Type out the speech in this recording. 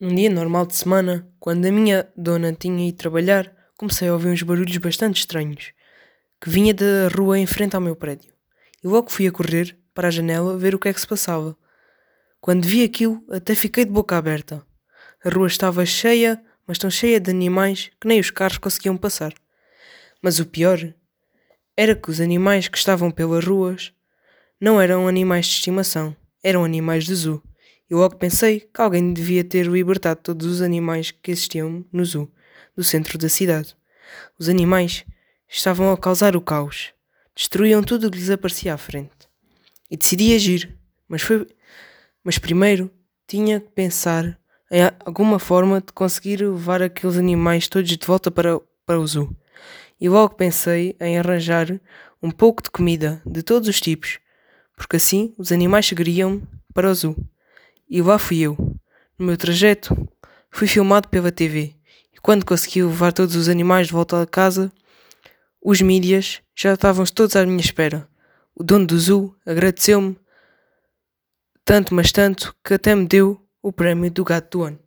Um dia normal de semana, quando a minha dona tinha ido trabalhar, comecei a ouvir uns barulhos bastante estranhos, que vinha da rua em frente ao meu prédio. E logo fui a correr para a janela ver o que é que se passava. Quando vi aquilo, até fiquei de boca aberta. A rua estava cheia, mas tão cheia de animais que nem os carros conseguiam passar. Mas o pior era que os animais que estavam pelas ruas não eram animais de estimação, eram animais de zoo. E logo pensei que alguém devia ter libertado todos os animais que existiam no zoo, do centro da cidade. Os animais estavam a causar o caos, destruíam tudo o que lhes aparecia à frente. E decidi agir, mas foi mas primeiro tinha que pensar em alguma forma de conseguir levar aqueles animais todos de volta para, para o zoo. E logo pensei em arranjar um pouco de comida de todos os tipos, porque assim os animais chegariam para o zoo. E lá fui eu. No meu trajeto, fui filmado pela TV. E quando consegui levar todos os animais de volta a casa, os mídias já estavam todos à minha espera. O dono do zoo agradeceu-me tanto, mas tanto, que até me deu o prémio do gato do ano.